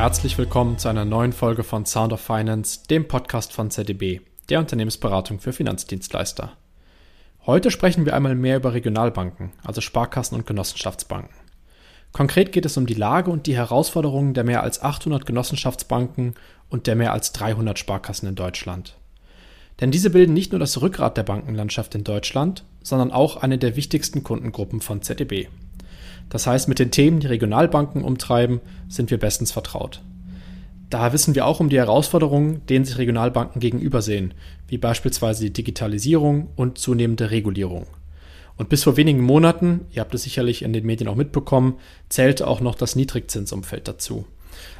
Herzlich willkommen zu einer neuen Folge von Sound of Finance, dem Podcast von ZDB, der Unternehmensberatung für Finanzdienstleister. Heute sprechen wir einmal mehr über Regionalbanken, also Sparkassen und Genossenschaftsbanken. Konkret geht es um die Lage und die Herausforderungen der mehr als 800 Genossenschaftsbanken und der mehr als 300 Sparkassen in Deutschland. Denn diese bilden nicht nur das Rückgrat der Bankenlandschaft in Deutschland, sondern auch eine der wichtigsten Kundengruppen von ZDB. Das heißt, mit den Themen, die Regionalbanken umtreiben, sind wir bestens vertraut. Daher wissen wir auch um die Herausforderungen, denen sich Regionalbanken gegenübersehen, wie beispielsweise die Digitalisierung und zunehmende Regulierung. Und bis vor wenigen Monaten, ihr habt es sicherlich in den Medien auch mitbekommen, zählte auch noch das Niedrigzinsumfeld dazu.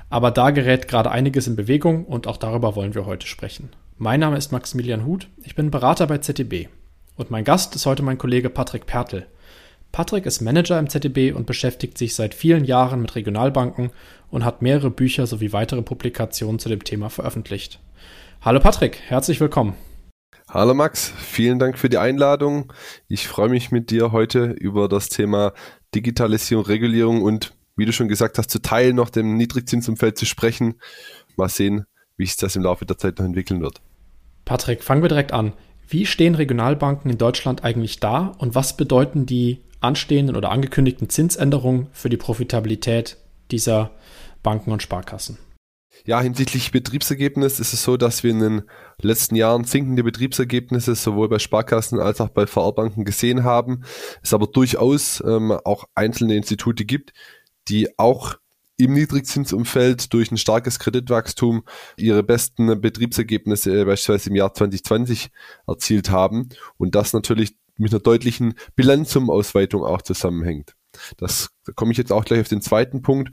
Aber da gerät gerade einiges in Bewegung und auch darüber wollen wir heute sprechen. Mein Name ist Maximilian Huth, ich bin Berater bei ZDB. Und mein Gast ist heute mein Kollege Patrick Pertl. Patrick ist Manager im ZDB und beschäftigt sich seit vielen Jahren mit Regionalbanken und hat mehrere Bücher sowie weitere Publikationen zu dem Thema veröffentlicht. Hallo Patrick, herzlich willkommen. Hallo Max, vielen Dank für die Einladung. Ich freue mich mit dir heute über das Thema Digitalisierung, Regulierung und wie du schon gesagt hast, zu Teil noch dem Niedrigzinsumfeld zu sprechen. Mal sehen, wie sich das im Laufe der Zeit noch entwickeln wird. Patrick, fangen wir direkt an. Wie stehen Regionalbanken in Deutschland eigentlich da und was bedeuten die anstehenden oder angekündigten Zinsänderungen für die Profitabilität dieser Banken und Sparkassen? Ja, hinsichtlich Betriebsergebnis ist es so, dass wir in den letzten Jahren sinkende Betriebsergebnisse sowohl bei Sparkassen als auch bei VR-Banken gesehen haben. Es aber durchaus ähm, auch einzelne Institute gibt, die auch im Niedrigzinsumfeld durch ein starkes Kreditwachstum ihre besten Betriebsergebnisse beispielsweise im Jahr 2020 erzielt haben und das natürlich mit einer deutlichen Bilanzsumausweitung auch zusammenhängt. Das, da komme ich jetzt auch gleich auf den zweiten Punkt.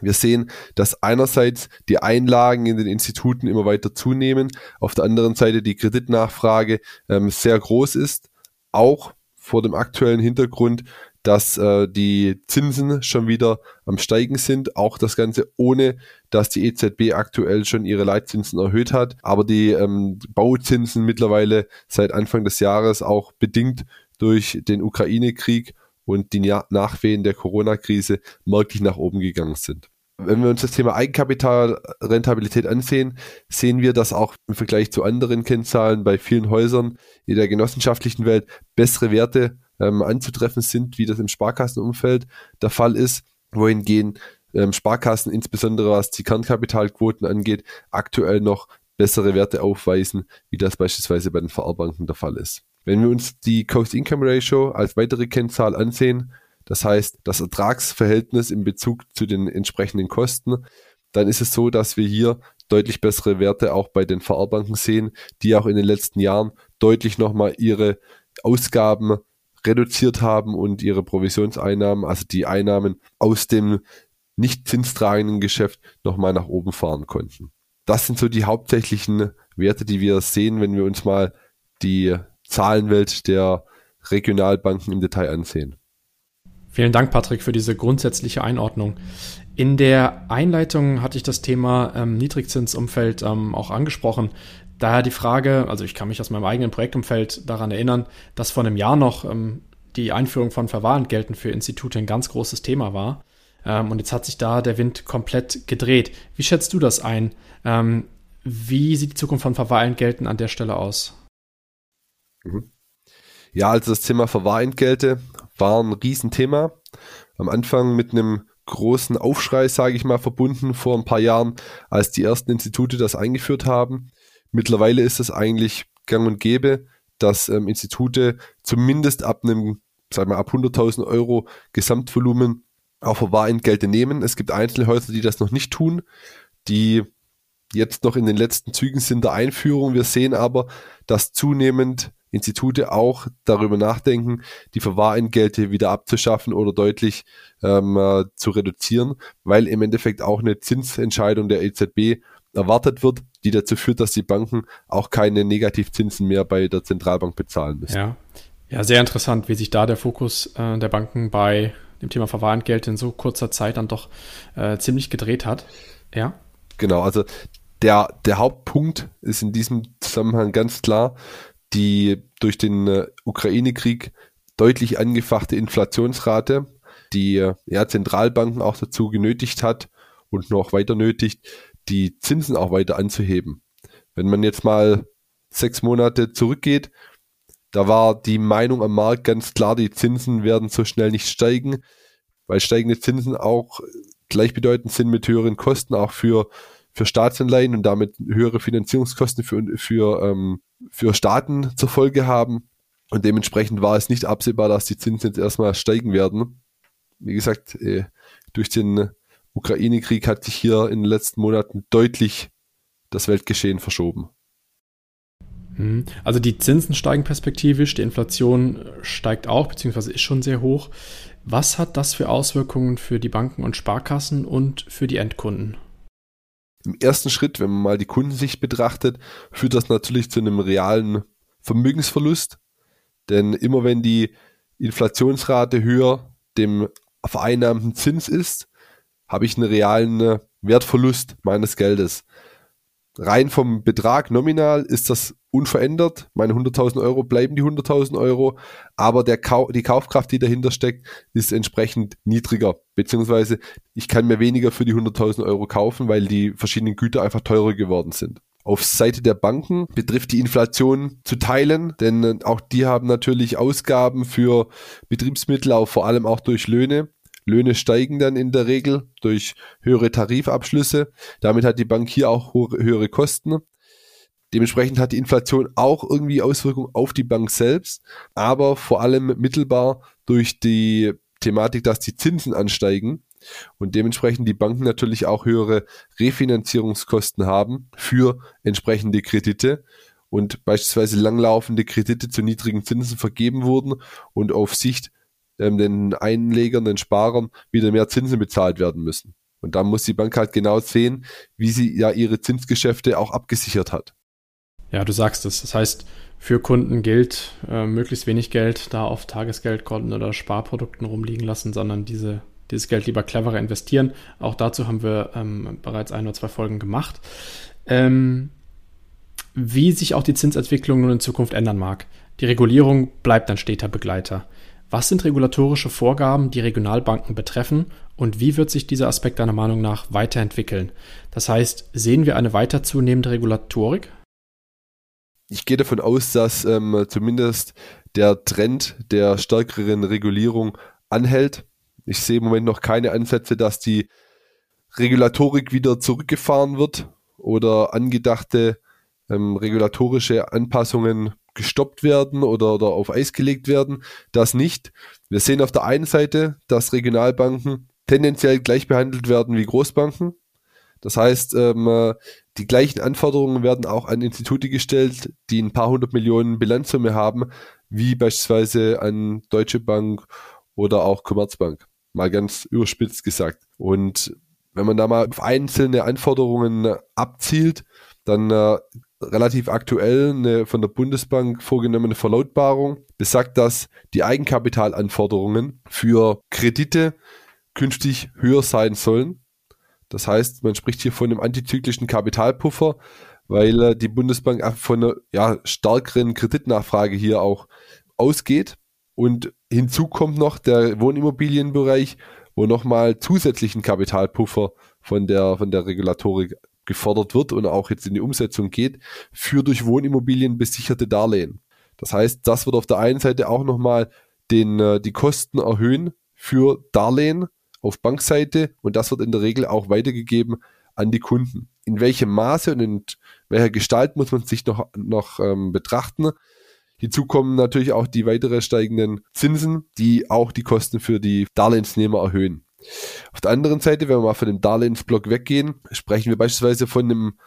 Wir sehen, dass einerseits die Einlagen in den Instituten immer weiter zunehmen, auf der anderen Seite die Kreditnachfrage ähm, sehr groß ist, auch vor dem aktuellen Hintergrund, dass äh, die Zinsen schon wieder am Steigen sind. Auch das Ganze ohne, dass die EZB aktuell schon ihre Leitzinsen erhöht hat. Aber die ähm, Bauzinsen mittlerweile seit Anfang des Jahres auch bedingt durch den Ukraine-Krieg und die Nachwehen der Corona-Krise merklich nach oben gegangen sind. Wenn wir uns das Thema Eigenkapitalrentabilität ansehen, sehen wir, dass auch im Vergleich zu anderen Kennzahlen bei vielen Häusern in der genossenschaftlichen Welt bessere Werte ähm, anzutreffen sind, wie das im Sparkassenumfeld der Fall ist, wohingehen ähm, Sparkassen, insbesondere was die Kernkapitalquoten angeht, aktuell noch bessere Werte aufweisen, wie das beispielsweise bei den VR-Banken der Fall ist. Wenn wir uns die Cost-Income-Ratio als weitere Kennzahl ansehen, das heißt das Ertragsverhältnis in Bezug zu den entsprechenden Kosten, dann ist es so, dass wir hier deutlich bessere Werte auch bei den VR-Banken sehen, die auch in den letzten Jahren deutlich nochmal ihre Ausgaben reduziert haben und ihre Provisionseinnahmen, also die Einnahmen aus dem nicht zinstragenden Geschäft nochmal nach oben fahren konnten. Das sind so die hauptsächlichen Werte, die wir sehen, wenn wir uns mal die Zahlenwelt der Regionalbanken im Detail ansehen. Vielen Dank, Patrick, für diese grundsätzliche Einordnung. In der Einleitung hatte ich das Thema ähm, Niedrigzinsumfeld ähm, auch angesprochen. Daher die Frage, also ich kann mich aus meinem eigenen Projektumfeld daran erinnern, dass vor einem Jahr noch ähm, die Einführung von Verwahrentgelten für Institute ein ganz großes Thema war. Ähm, und jetzt hat sich da der Wind komplett gedreht. Wie schätzt du das ein? Ähm, wie sieht die Zukunft von Verwahrentgelten an der Stelle aus? Mhm. Ja, also das Thema Verwahrentgelte war ein Riesenthema. Am Anfang mit einem großen Aufschrei, sage ich mal, verbunden vor ein paar Jahren, als die ersten Institute das eingeführt haben. Mittlerweile ist es eigentlich gang und gäbe, dass ähm, Institute zumindest ab einem, sagen wir ab 100.000 Euro Gesamtvolumen auch Verwahrentgelte nehmen. Es gibt einzelne Häuser, die das noch nicht tun, die jetzt noch in den letzten Zügen sind der Einführung. Wir sehen aber, dass zunehmend Institute auch darüber nachdenken, die Verwahrentgelte wieder abzuschaffen oder deutlich ähm, äh, zu reduzieren, weil im Endeffekt auch eine Zinsentscheidung der EZB erwartet wird, die dazu führt, dass die Banken auch keine Negativzinsen mehr bei der Zentralbank bezahlen müssen. Ja, ja sehr interessant, wie sich da der Fokus äh, der Banken bei dem Thema Verwahrentgelt in so kurzer Zeit dann doch äh, ziemlich gedreht hat. Ja. Genau, also der, der Hauptpunkt ist in diesem Zusammenhang ganz klar, die durch den äh, Ukraine-Krieg deutlich angefachte Inflationsrate, die äh, ja, Zentralbanken auch dazu genötigt hat, und noch weiter nötigt, die Zinsen auch weiter anzuheben. Wenn man jetzt mal sechs Monate zurückgeht, da war die Meinung am Markt ganz klar, die Zinsen werden so schnell nicht steigen, weil steigende Zinsen auch gleichbedeutend sind mit höheren Kosten, auch für, für Staatsanleihen und damit höhere Finanzierungskosten für, für, ähm, für Staaten zur Folge haben. Und dementsprechend war es nicht absehbar, dass die Zinsen jetzt erstmal steigen werden. Wie gesagt, äh, durch den Ukraine-Krieg hat sich hier in den letzten Monaten deutlich das Weltgeschehen verschoben. Hm. Also die Zinsen steigen perspektivisch, die Inflation steigt auch, beziehungsweise ist schon sehr hoch. Was hat das für Auswirkungen für die Banken und Sparkassen und für die Endkunden? Im ersten Schritt, wenn man mal die Kundensicht betrachtet, führt das natürlich zu einem realen Vermögensverlust. Denn immer wenn die Inflationsrate höher dem vereinnahmten Zins ist, habe ich einen realen Wertverlust meines Geldes. Rein vom Betrag nominal ist das unverändert. Meine 100.000 Euro bleiben die 100.000 Euro, aber der Kau die Kaufkraft, die dahinter steckt, ist entsprechend niedriger. Beziehungsweise ich kann mir weniger für die 100.000 Euro kaufen, weil die verschiedenen Güter einfach teurer geworden sind. Auf Seite der Banken betrifft die Inflation zu teilen, denn auch die haben natürlich Ausgaben für Betriebsmittel, auch vor allem auch durch Löhne. Löhne steigen dann in der Regel durch höhere Tarifabschlüsse. Damit hat die Bank hier auch höhere Kosten. Dementsprechend hat die Inflation auch irgendwie Auswirkungen auf die Bank selbst, aber vor allem mittelbar durch die Thematik, dass die Zinsen ansteigen und dementsprechend die Banken natürlich auch höhere Refinanzierungskosten haben für entsprechende Kredite und beispielsweise langlaufende Kredite zu niedrigen Zinsen vergeben wurden und auf Sicht ähm, den Einlegern, den Sparern wieder mehr Zinsen bezahlt werden müssen. Und da muss die Bank halt genau sehen, wie sie ja ihre Zinsgeschäfte auch abgesichert hat. Ja, du sagst es. Das heißt, für Kunden gilt, äh, möglichst wenig Geld da auf Tagesgeldkonten oder Sparprodukten rumliegen lassen, sondern diese dieses Geld lieber cleverer investieren. Auch dazu haben wir ähm, bereits ein oder zwei Folgen gemacht. Ähm, wie sich auch die Zinsentwicklung nun in Zukunft ändern mag. Die Regulierung bleibt ein steter Begleiter. Was sind regulatorische Vorgaben, die Regionalbanken betreffen und wie wird sich dieser Aspekt deiner Meinung nach weiterentwickeln? Das heißt, sehen wir eine weiter zunehmende Regulatorik? Ich gehe davon aus, dass ähm, zumindest der Trend der stärkeren Regulierung anhält. Ich sehe im Moment noch keine Ansätze, dass die Regulatorik wieder zurückgefahren wird oder angedachte ähm, regulatorische Anpassungen gestoppt werden oder, oder auf Eis gelegt werden. Das nicht. Wir sehen auf der einen Seite, dass Regionalbanken tendenziell gleich behandelt werden wie Großbanken. Das heißt, ähm, die gleichen Anforderungen werden auch an Institute gestellt, die ein paar hundert Millionen Bilanzsumme haben, wie beispielsweise an Deutsche Bank oder auch Commerzbank mal ganz überspitzt gesagt. Und wenn man da mal auf einzelne Anforderungen abzielt, dann äh, relativ aktuell eine von der Bundesbank vorgenommene Verlautbarung besagt, dass die Eigenkapitalanforderungen für Kredite künftig höher sein sollen. Das heißt, man spricht hier von einem antizyklischen Kapitalpuffer, weil äh, die Bundesbank von einer ja, stärkeren Kreditnachfrage hier auch ausgeht. Und hinzu kommt noch der Wohnimmobilienbereich, wo nochmal zusätzlichen Kapitalpuffer von der, von der Regulatorik gefordert wird und auch jetzt in die Umsetzung geht, für durch Wohnimmobilien besicherte Darlehen. Das heißt, das wird auf der einen Seite auch nochmal den, äh, die Kosten erhöhen für Darlehen auf Bankseite und das wird in der Regel auch weitergegeben an die Kunden. In welchem Maße und in welcher Gestalt muss man sich noch, noch ähm, betrachten. Hinzu kommen natürlich auch die weitere steigenden Zinsen, die auch die Kosten für die Darlehensnehmer erhöhen. Auf der anderen Seite, wenn wir mal von dem Darlehensblock weggehen, sprechen wir beispielsweise von einem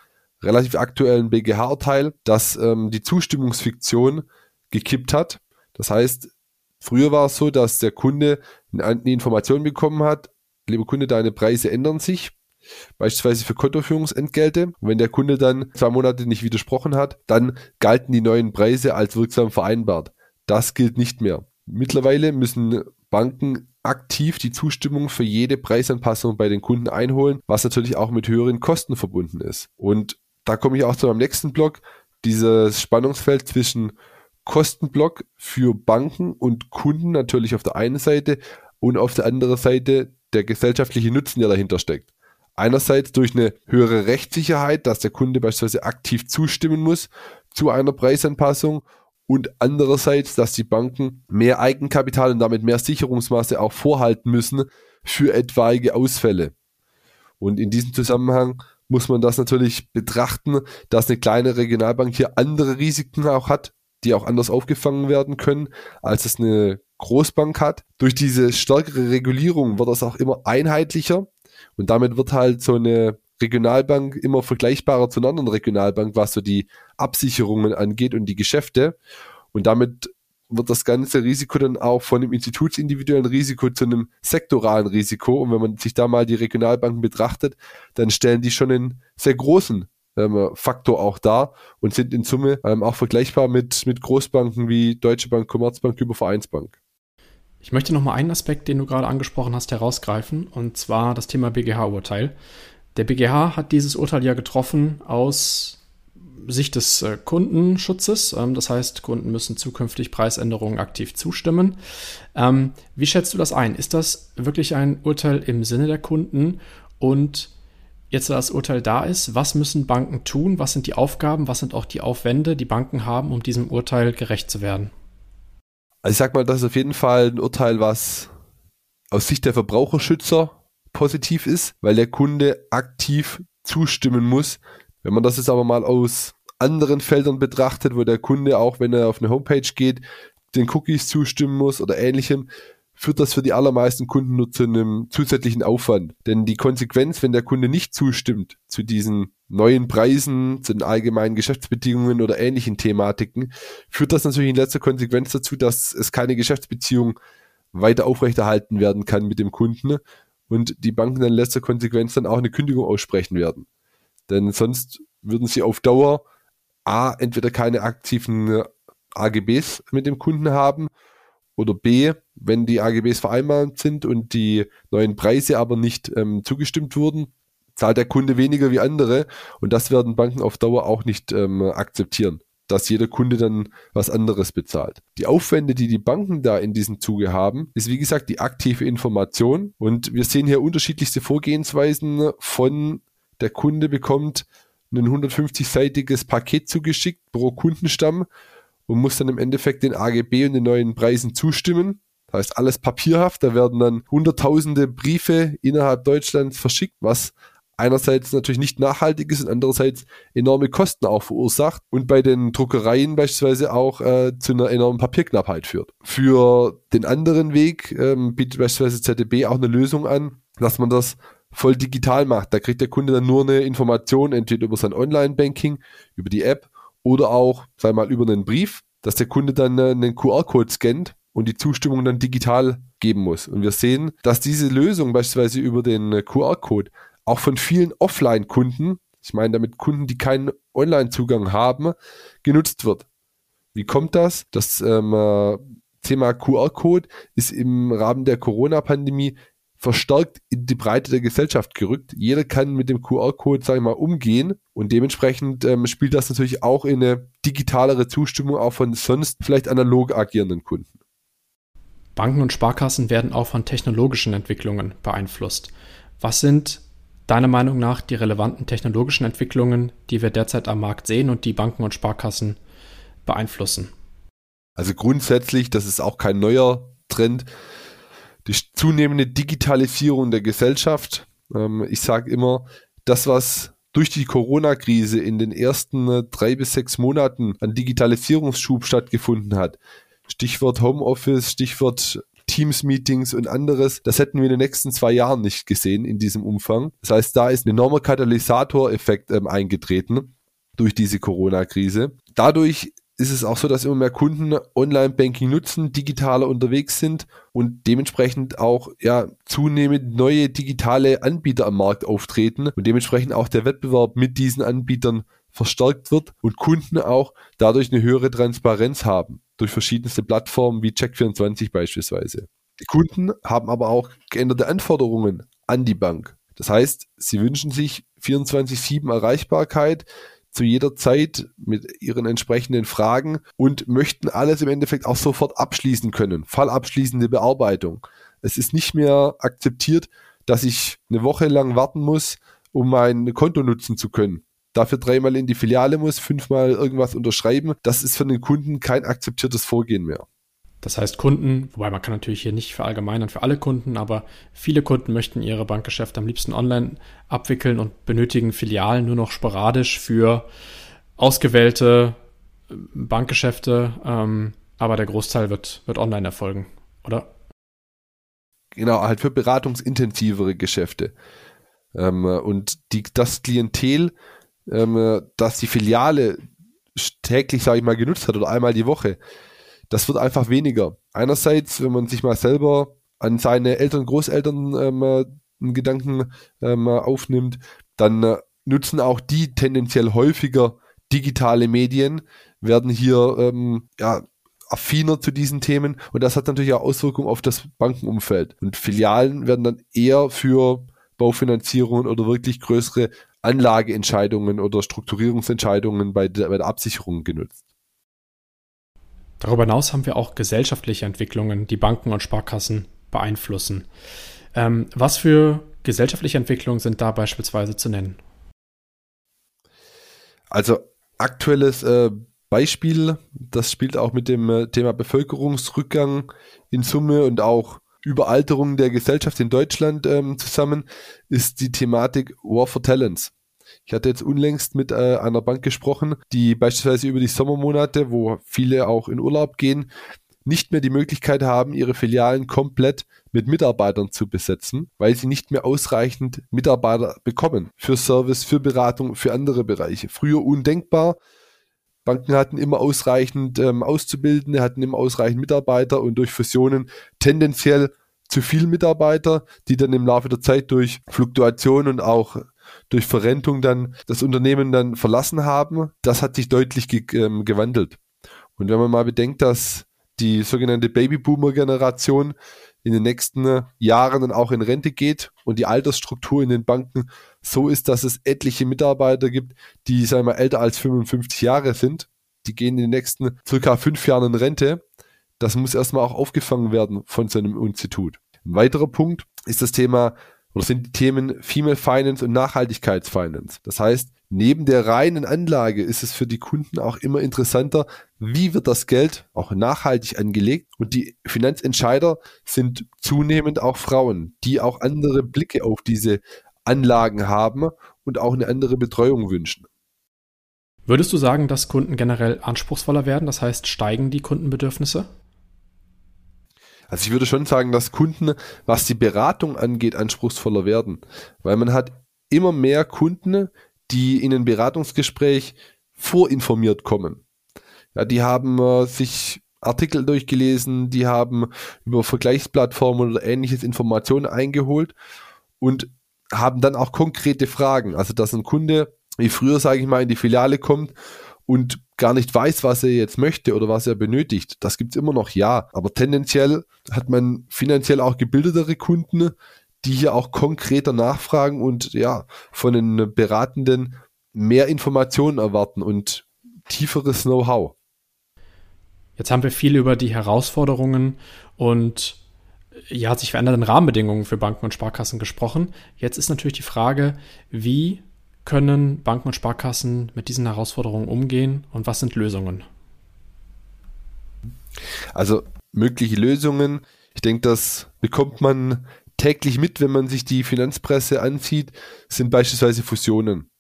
relativ aktuellen BGH-Urteil, dass ähm, die Zustimmungsfiktion gekippt hat. Das heißt, früher war es so, dass der Kunde eine Information bekommen hat, lieber Kunde, deine Preise ändern sich beispielsweise für Kontoführungsentgelte. Und wenn der Kunde dann zwei Monate nicht widersprochen hat, dann galten die neuen Preise als wirksam vereinbart. Das gilt nicht mehr. Mittlerweile müssen Banken aktiv die Zustimmung für jede Preisanpassung bei den Kunden einholen, was natürlich auch mit höheren Kosten verbunden ist. Und da komme ich auch zu meinem nächsten Block, dieses Spannungsfeld zwischen Kostenblock für Banken und Kunden natürlich auf der einen Seite und auf der anderen Seite der gesellschaftliche Nutzen, der dahinter steckt. Einerseits durch eine höhere Rechtssicherheit, dass der Kunde beispielsweise aktiv zustimmen muss zu einer Preisanpassung und andererseits, dass die Banken mehr Eigenkapital und damit mehr Sicherungsmaße auch vorhalten müssen für etwaige Ausfälle. Und in diesem Zusammenhang muss man das natürlich betrachten, dass eine kleine Regionalbank hier andere Risiken auch hat, die auch anders aufgefangen werden können, als es eine Großbank hat. Durch diese stärkere Regulierung wird das auch immer einheitlicher und damit wird halt so eine Regionalbank immer vergleichbarer zu einer anderen Regionalbank, was so die Absicherungen angeht und die Geschäfte. Und damit wird das ganze Risiko dann auch von einem institutsindividuellen Risiko zu einem sektoralen Risiko. Und wenn man sich da mal die Regionalbanken betrachtet, dann stellen die schon einen sehr großen ähm, Faktor auch dar und sind in Summe ähm, auch vergleichbar mit, mit Großbanken wie Deutsche Bank, Commerzbank, Übervereinsbank. Ich möchte noch mal einen Aspekt, den du gerade angesprochen hast, herausgreifen, und zwar das Thema BGH-Urteil. Der BGH hat dieses Urteil ja getroffen aus Sicht des äh, Kundenschutzes. Ähm, das heißt, Kunden müssen zukünftig Preisänderungen aktiv zustimmen. Ähm, wie schätzt du das ein? Ist das wirklich ein Urteil im Sinne der Kunden? Und jetzt, da das Urteil da ist, was müssen Banken tun? Was sind die Aufgaben? Was sind auch die Aufwände, die Banken haben, um diesem Urteil gerecht zu werden? Also ich sag mal, das ist auf jeden Fall ein Urteil, was aus Sicht der Verbraucherschützer positiv ist, weil der Kunde aktiv zustimmen muss. Wenn man das jetzt aber mal aus anderen Feldern betrachtet, wo der Kunde auch, wenn er auf eine Homepage geht, den Cookies zustimmen muss oder ähnlichem, führt das für die allermeisten Kunden nur zu einem zusätzlichen Aufwand. Denn die Konsequenz, wenn der Kunde nicht zustimmt zu diesen neuen Preisen, zu den allgemeinen Geschäftsbedingungen oder ähnlichen Thematiken, führt das natürlich in letzter Konsequenz dazu, dass es keine Geschäftsbeziehung weiter aufrechterhalten werden kann mit dem Kunden und die Banken dann letzter Konsequenz dann auch eine Kündigung aussprechen werden. Denn sonst würden sie auf Dauer A, entweder keine aktiven AGBs mit dem Kunden haben oder B, wenn die AGBs vereinbart sind und die neuen Preise aber nicht ähm, zugestimmt wurden, zahlt der Kunde weniger wie andere und das werden Banken auf Dauer auch nicht ähm, akzeptieren dass jeder Kunde dann was anderes bezahlt. Die Aufwände, die die Banken da in diesem Zuge haben, ist wie gesagt die aktive Information und wir sehen hier unterschiedlichste Vorgehensweisen von der Kunde bekommt ein 150-seitiges Paket zugeschickt pro Kundenstamm und muss dann im Endeffekt den AGB und den neuen Preisen zustimmen. Das heißt, alles papierhaft. Da werden dann hunderttausende Briefe innerhalb Deutschlands verschickt, was einerseits natürlich nicht nachhaltig ist und andererseits enorme Kosten auch verursacht und bei den Druckereien beispielsweise auch äh, zu einer enormen Papierknappheit führt. Für den anderen Weg ähm, bietet beispielsweise ZDB auch eine Lösung an, dass man das voll digital macht. Da kriegt der Kunde dann nur eine Information, entweder über sein Online-Banking, über die App oder auch, sei mal, über einen Brief, dass der Kunde dann äh, einen QR-Code scannt und die Zustimmung dann digital geben muss. Und wir sehen, dass diese Lösung beispielsweise über den äh, QR-Code auch von vielen Offline-Kunden, ich meine damit Kunden, die keinen Online-Zugang haben, genutzt wird. Wie kommt das? Das ähm, äh, Thema QR-Code ist im Rahmen der Corona-Pandemie verstärkt in die Breite der Gesellschaft gerückt. Jeder kann mit dem QR-Code, sage ich mal, umgehen und dementsprechend ähm, spielt das natürlich auch in eine digitalere Zustimmung auch von sonst vielleicht analog agierenden Kunden. Banken und Sparkassen werden auch von technologischen Entwicklungen beeinflusst. Was sind deiner Meinung nach die relevanten technologischen Entwicklungen, die wir derzeit am Markt sehen und die Banken und Sparkassen beeinflussen? Also grundsätzlich, das ist auch kein neuer Trend, die zunehmende Digitalisierung der Gesellschaft. Ähm, ich sage immer, das, was durch die Corona-Krise in den ersten äh, drei bis sechs Monaten an Digitalisierungsschub stattgefunden hat, Stichwort Homeoffice, Stichwort Teams-Meetings und anderes, das hätten wir in den nächsten zwei Jahren nicht gesehen in diesem Umfang. Das heißt, da ist ein enormer Katalysatoreffekt ähm, eingetreten durch diese Corona-Krise. Dadurch ist es auch so, dass immer mehr Kunden Online-Banking nutzen, digitaler unterwegs sind und dementsprechend auch ja zunehmend neue digitale Anbieter am Markt auftreten und dementsprechend auch der Wettbewerb mit diesen Anbietern verstärkt wird und Kunden auch dadurch eine höhere Transparenz haben durch verschiedenste Plattformen wie Check24 beispielsweise. Die Kunden haben aber auch geänderte Anforderungen an die Bank. Das heißt, sie wünschen sich 24-7 Erreichbarkeit zu jeder Zeit mit ihren entsprechenden Fragen und möchten alles im Endeffekt auch sofort abschließen können. Fallabschließende Bearbeitung. Es ist nicht mehr akzeptiert, dass ich eine Woche lang warten muss, um mein Konto nutzen zu können. Dafür dreimal in die Filiale muss, fünfmal irgendwas unterschreiben. Das ist für den Kunden kein akzeptiertes Vorgehen mehr. Das heißt, Kunden, wobei man kann natürlich hier nicht verallgemeinern für alle Kunden, aber viele Kunden möchten ihre Bankgeschäfte am liebsten online abwickeln und benötigen Filialen nur noch sporadisch für ausgewählte äh, Bankgeschäfte, ähm, aber der Großteil wird, wird online erfolgen, oder? Genau, halt für beratungsintensivere Geschäfte. Ähm, und die, das Klientel, ähm, das die Filiale täglich, sage ich mal, genutzt hat oder einmal die Woche, das wird einfach weniger. Einerseits, wenn man sich mal selber an seine Eltern, Großeltern ähm, einen Gedanken ähm, aufnimmt, dann äh, nutzen auch die tendenziell häufiger digitale Medien, werden hier ähm, ja, affiner zu diesen Themen und das hat natürlich auch Auswirkungen auf das Bankenumfeld. Und Filialen werden dann eher für Baufinanzierungen oder wirklich größere Anlageentscheidungen oder Strukturierungsentscheidungen bei der, bei der Absicherung genutzt. Darüber hinaus haben wir auch gesellschaftliche Entwicklungen, die Banken und Sparkassen beeinflussen. Ähm, was für gesellschaftliche Entwicklungen sind da beispielsweise zu nennen? Also aktuelles äh, Beispiel, das spielt auch mit dem äh, Thema Bevölkerungsrückgang in Summe und auch Überalterung der Gesellschaft in Deutschland ähm, zusammen, ist die Thematik War for Talents. Ich hatte jetzt unlängst mit äh, einer Bank gesprochen, die beispielsweise über die Sommermonate, wo viele auch in Urlaub gehen, nicht mehr die Möglichkeit haben, ihre Filialen komplett mit Mitarbeitern zu besetzen, weil sie nicht mehr ausreichend Mitarbeiter bekommen für Service, für Beratung, für andere Bereiche. Früher undenkbar. Banken hatten immer ausreichend ähm, Auszubildende, hatten immer ausreichend Mitarbeiter und durch Fusionen tendenziell zu viel Mitarbeiter, die dann im Laufe der Zeit durch Fluktuation und auch durch Verrentung dann das Unternehmen dann verlassen haben. Das hat sich deutlich ge ähm, gewandelt. Und wenn man mal bedenkt, dass die sogenannte Babyboomer-Generation in den nächsten Jahren dann auch in Rente geht und die Altersstruktur in den Banken so ist, dass es etliche Mitarbeiter gibt, die, sagen wir, älter als 55 Jahre sind. Die gehen in den nächsten circa fünf Jahren in Rente. Das muss erstmal auch aufgefangen werden von so einem Institut. Ein weiterer Punkt ist das Thema oder sind die Themen Female Finance und Nachhaltigkeitsfinance. Das heißt, neben der reinen Anlage ist es für die Kunden auch immer interessanter, wie wird das Geld auch nachhaltig angelegt und die Finanzentscheider sind zunehmend auch Frauen, die auch andere Blicke auf diese Anlagen haben und auch eine andere Betreuung wünschen. Würdest du sagen, dass Kunden generell anspruchsvoller werden? Das heißt, steigen die Kundenbedürfnisse? Also ich würde schon sagen, dass Kunden, was die Beratung angeht, anspruchsvoller werden, weil man hat immer mehr Kunden, die in ein Beratungsgespräch vorinformiert kommen. Ja, die haben äh, sich Artikel durchgelesen, die haben über Vergleichsplattformen oder ähnliches Informationen eingeholt und haben dann auch konkrete Fragen. Also dass ein Kunde, wie früher sage ich mal, in die Filiale kommt und gar nicht weiß, was er jetzt möchte oder was er benötigt. Das gibt's immer noch, ja. Aber tendenziell hat man finanziell auch gebildetere Kunden, die hier auch konkreter nachfragen und ja, von den Beratenden mehr Informationen erwarten und tieferes Know-how. Jetzt haben wir viel über die Herausforderungen und ja, sich verändernden Rahmenbedingungen für Banken und Sparkassen gesprochen. Jetzt ist natürlich die Frage, wie können Banken und Sparkassen mit diesen Herausforderungen umgehen und was sind Lösungen? Also mögliche Lösungen, ich denke, das bekommt man täglich mit, wenn man sich die Finanzpresse ansieht, sind beispielsweise Fusionen.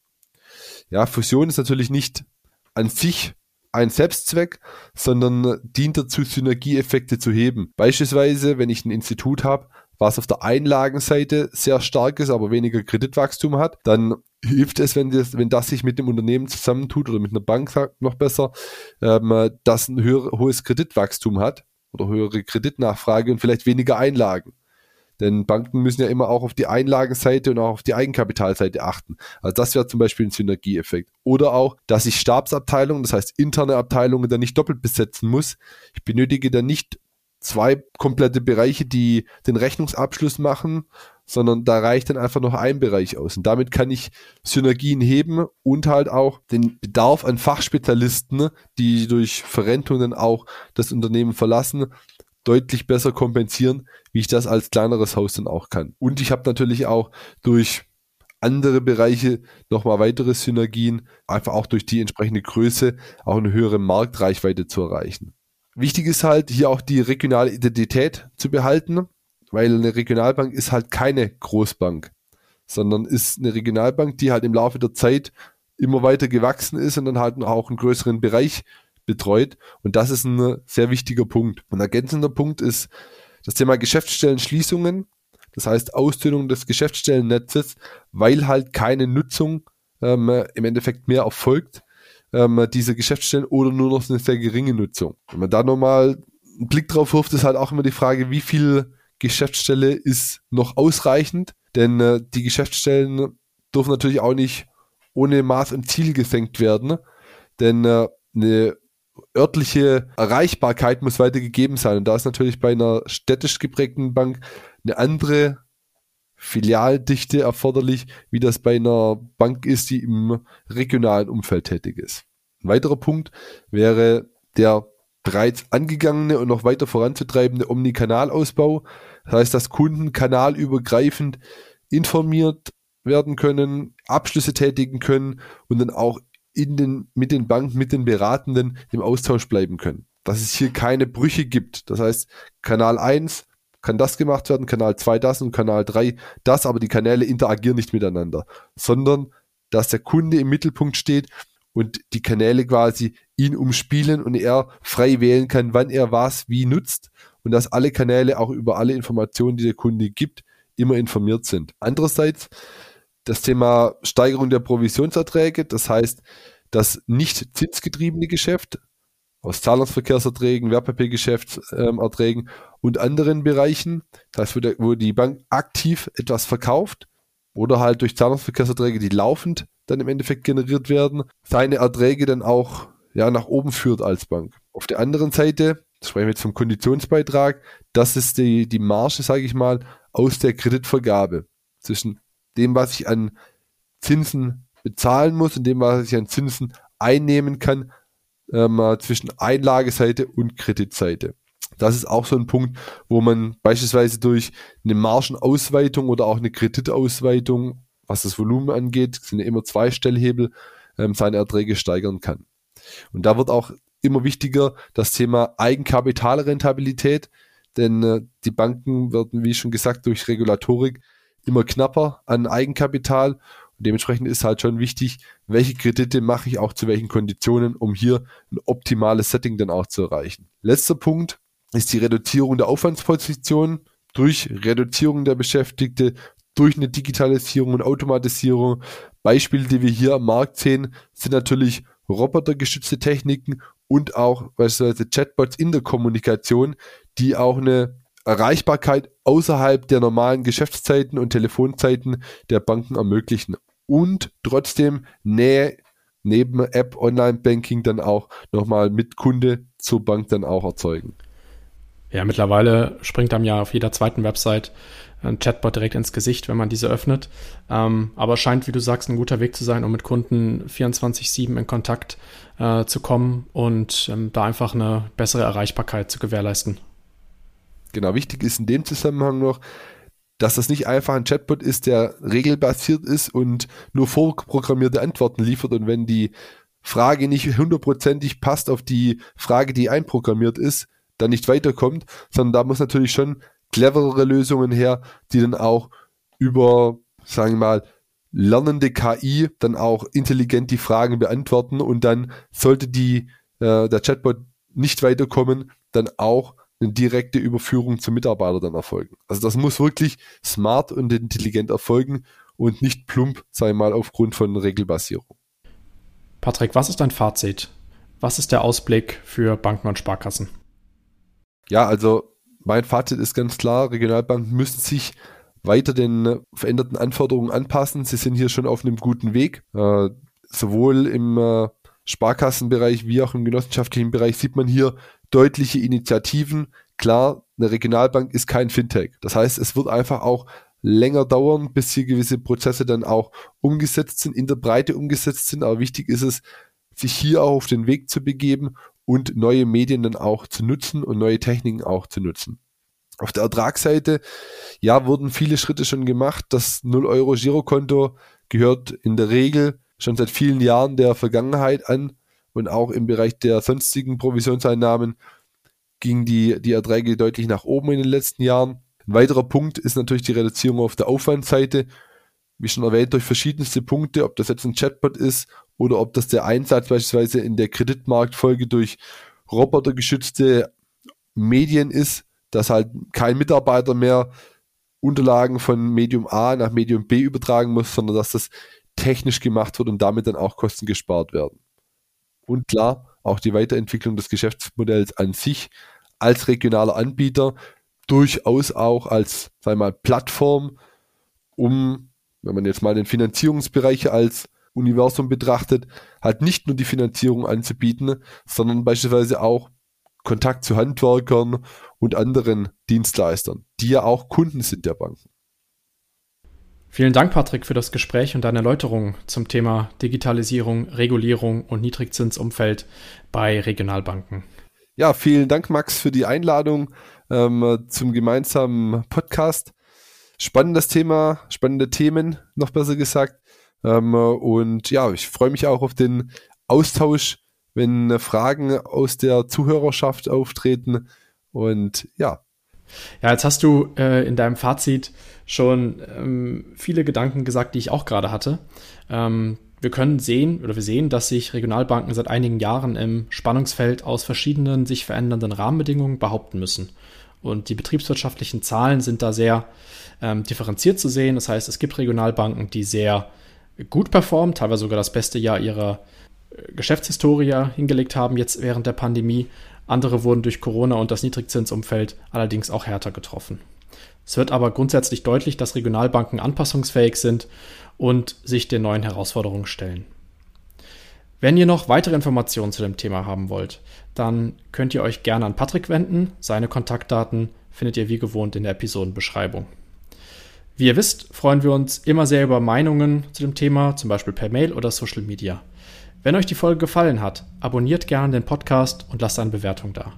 Ja, Fusion ist natürlich nicht an sich ein Selbstzweck, sondern dient dazu, Synergieeffekte zu heben. Beispielsweise, wenn ich ein Institut habe, was auf der Einlagenseite sehr stark ist, aber weniger Kreditwachstum hat, dann hilft es, wenn das, wenn das sich mit dem Unternehmen zusammentut oder mit einer Bank noch besser, ähm, das ein höher, hohes Kreditwachstum hat oder höhere Kreditnachfrage und vielleicht weniger Einlagen. Denn Banken müssen ja immer auch auf die Einlagenseite und auch auf die Eigenkapitalseite achten. Also das wäre zum Beispiel ein Synergieeffekt. Oder auch, dass ich Stabsabteilungen, das heißt interne Abteilungen, dann nicht doppelt besetzen muss. Ich benötige dann nicht zwei komplette Bereiche, die den Rechnungsabschluss machen, sondern da reicht dann einfach noch ein Bereich aus. Und damit kann ich Synergien heben und halt auch den Bedarf an Fachspezialisten, die durch Verrentung dann auch das Unternehmen verlassen, deutlich besser kompensieren, wie ich das als kleineres Haus dann auch kann. Und ich habe natürlich auch durch andere Bereiche nochmal weitere Synergien, einfach auch durch die entsprechende Größe auch eine höhere Marktreichweite zu erreichen. Wichtig ist halt hier auch die regionale Identität zu behalten, weil eine Regionalbank ist halt keine Großbank, sondern ist eine Regionalbank, die halt im Laufe der Zeit immer weiter gewachsen ist und dann halt auch einen größeren Bereich betreut. Und das ist ein sehr wichtiger Punkt. Ein ergänzender Punkt ist das Thema Geschäftsstellenschließungen. Das heißt Ausdünnung des Geschäftsstellennetzes, weil halt keine Nutzung ähm, im Endeffekt mehr erfolgt, ähm, diese Geschäftsstellen oder nur noch eine sehr geringe Nutzung. Wenn man da nochmal einen Blick drauf wirft, ist halt auch immer die Frage, wie viel Geschäftsstelle ist noch ausreichend, denn äh, die Geschäftsstellen dürfen natürlich auch nicht ohne Maß und Ziel gesenkt werden, denn äh, eine örtliche Erreichbarkeit muss weiter gegeben sein. Und da ist natürlich bei einer städtisch geprägten Bank eine andere Filialdichte erforderlich, wie das bei einer Bank ist, die im regionalen Umfeld tätig ist. Ein weiterer Punkt wäre der bereits angegangene und noch weiter voranzutreibende Omnikanalausbau. Das heißt, dass Kunden kanalübergreifend informiert werden können, Abschlüsse tätigen können und dann auch in den, mit den Banken, mit den Beratenden im Austausch bleiben können. Dass es hier keine Brüche gibt. Das heißt, Kanal 1 kann das gemacht werden, Kanal 2 das und Kanal 3 das, aber die Kanäle interagieren nicht miteinander, sondern dass der Kunde im Mittelpunkt steht und die Kanäle quasi ihn umspielen und er frei wählen kann, wann er was wie nutzt und dass alle Kanäle auch über alle Informationen, die der Kunde gibt, immer informiert sind. Andererseits das Thema Steigerung der Provisionserträge, das heißt, das nicht zinsgetriebene Geschäft aus Zahlungsverkehrserträgen, Wertpapiergeschäftserträgen ähm, und anderen Bereichen, das heißt, wo, die Bank aktiv etwas verkauft oder halt durch Zahlungsverkehrserträge, die laufend dann im Endeffekt generiert werden, seine Erträge dann auch ja, nach oben führt als Bank. Auf der anderen Seite, das sprechen wir jetzt vom Konditionsbeitrag, das ist die, die Marge, sage ich mal, aus der Kreditvergabe zwischen dem, was ich an Zinsen bezahlen muss und dem, was ich an Zinsen einnehmen kann, ähm, zwischen Einlageseite und Kreditseite. Das ist auch so ein Punkt, wo man beispielsweise durch eine Margenausweitung oder auch eine Kreditausweitung, was das Volumen angeht, sind ja immer zwei Stellhebel, ähm, seine Erträge steigern kann. Und da wird auch immer wichtiger das Thema Eigenkapitalrentabilität, denn äh, die Banken werden, wie schon gesagt, durch Regulatorik immer knapper an Eigenkapital. Und dementsprechend ist halt schon wichtig, welche Kredite mache ich auch zu welchen Konditionen, um hier ein optimales Setting dann auch zu erreichen. Letzter Punkt ist die Reduzierung der Aufwandsposition durch Reduzierung der Beschäftigte, durch eine Digitalisierung und Automatisierung. Beispiele, die wir hier am Markt sehen, sind natürlich robotergestützte Techniken und auch beispielsweise Chatbots in der Kommunikation, die auch eine Erreichbarkeit außerhalb der normalen Geschäftszeiten und Telefonzeiten der Banken ermöglichen und trotzdem Nähe neben App, Online-Banking dann auch nochmal mit Kunde zur Bank dann auch erzeugen. Ja, mittlerweile springt einem ja auf jeder zweiten Website ein Chatbot direkt ins Gesicht, wenn man diese öffnet. Ähm, aber scheint, wie du sagst, ein guter Weg zu sein, um mit Kunden 24-7 in Kontakt äh, zu kommen und ähm, da einfach eine bessere Erreichbarkeit zu gewährleisten. Genau, wichtig ist in dem Zusammenhang noch, dass das nicht einfach ein Chatbot ist, der regelbasiert ist und nur vorprogrammierte Antworten liefert und wenn die Frage nicht hundertprozentig passt auf die Frage, die einprogrammiert ist, dann nicht weiterkommt, sondern da muss natürlich schon cleverere Lösungen her, die dann auch über, sagen wir mal, lernende KI dann auch intelligent die Fragen beantworten und dann sollte die äh, der Chatbot nicht weiterkommen, dann auch eine direkte Überführung zum Mitarbeiter dann erfolgen. Also das muss wirklich smart und intelligent erfolgen und nicht plump, sei mal, aufgrund von Regelbasierung. Patrick, was ist dein Fazit? Was ist der Ausblick für Banken und Sparkassen? Ja, also mein Fazit ist ganz klar, Regionalbanken müssen sich weiter den veränderten Anforderungen anpassen. Sie sind hier schon auf einem guten Weg. Äh, sowohl im äh, Sparkassenbereich wie auch im genossenschaftlichen Bereich sieht man hier deutliche Initiativen. Klar, eine Regionalbank ist kein Fintech. Das heißt, es wird einfach auch länger dauern, bis hier gewisse Prozesse dann auch umgesetzt sind, in der Breite umgesetzt sind. Aber wichtig ist es, sich hier auch auf den Weg zu begeben, und neue Medien dann auch zu nutzen und neue Techniken auch zu nutzen. Auf der Ertragsseite, ja, wurden viele Schritte schon gemacht. Das 0 Euro Girokonto gehört in der Regel schon seit vielen Jahren der Vergangenheit an und auch im Bereich der sonstigen Provisionseinnahmen ging die, die Erträge deutlich nach oben in den letzten Jahren. Ein weiterer Punkt ist natürlich die Reduzierung auf der Aufwandseite. Wie schon erwähnt, durch verschiedenste Punkte, ob das jetzt ein Chatbot ist oder ob das der Einsatz beispielsweise in der Kreditmarktfolge durch robotergeschützte Medien ist, dass halt kein Mitarbeiter mehr Unterlagen von Medium A nach Medium B übertragen muss, sondern dass das technisch gemacht wird und damit dann auch Kosten gespart werden. Und klar, auch die Weiterentwicklung des Geschäftsmodells an sich als regionaler Anbieter, durchaus auch als, wir mal, Plattform, um, wenn man jetzt mal den Finanzierungsbereich als Universum betrachtet, halt nicht nur die Finanzierung anzubieten, sondern beispielsweise auch Kontakt zu Handwerkern und anderen Dienstleistern, die ja auch Kunden sind der Banken. Vielen Dank, Patrick, für das Gespräch und deine Erläuterung zum Thema Digitalisierung, Regulierung und Niedrigzinsumfeld bei Regionalbanken. Ja, vielen Dank, Max, für die Einladung ähm, zum gemeinsamen Podcast. Spannendes Thema, spannende Themen, noch besser gesagt. Ähm, und ja, ich freue mich auch auf den Austausch, wenn Fragen aus der Zuhörerschaft auftreten. Und ja. Ja, jetzt hast du äh, in deinem Fazit schon ähm, viele Gedanken gesagt, die ich auch gerade hatte. Ähm, wir können sehen oder wir sehen, dass sich Regionalbanken seit einigen Jahren im Spannungsfeld aus verschiedenen sich verändernden Rahmenbedingungen behaupten müssen. Und die betriebswirtschaftlichen Zahlen sind da sehr ähm, differenziert zu sehen. Das heißt, es gibt Regionalbanken, die sehr gut performen, teilweise sogar das beste Jahr ihrer Geschäftshistorie hingelegt haben, jetzt während der Pandemie. Andere wurden durch Corona und das Niedrigzinsumfeld allerdings auch härter getroffen. Es wird aber grundsätzlich deutlich, dass Regionalbanken anpassungsfähig sind und sich den neuen Herausforderungen stellen. Wenn ihr noch weitere Informationen zu dem Thema haben wollt, dann könnt ihr euch gerne an Patrick wenden. Seine Kontaktdaten findet ihr wie gewohnt in der Episodenbeschreibung. Wie ihr wisst, freuen wir uns immer sehr über Meinungen zu dem Thema, zum Beispiel per Mail oder Social Media. Wenn euch die Folge gefallen hat, abonniert gerne den Podcast und lasst eine Bewertung da.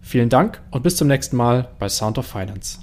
Vielen Dank und bis zum nächsten Mal bei Sound of Finance.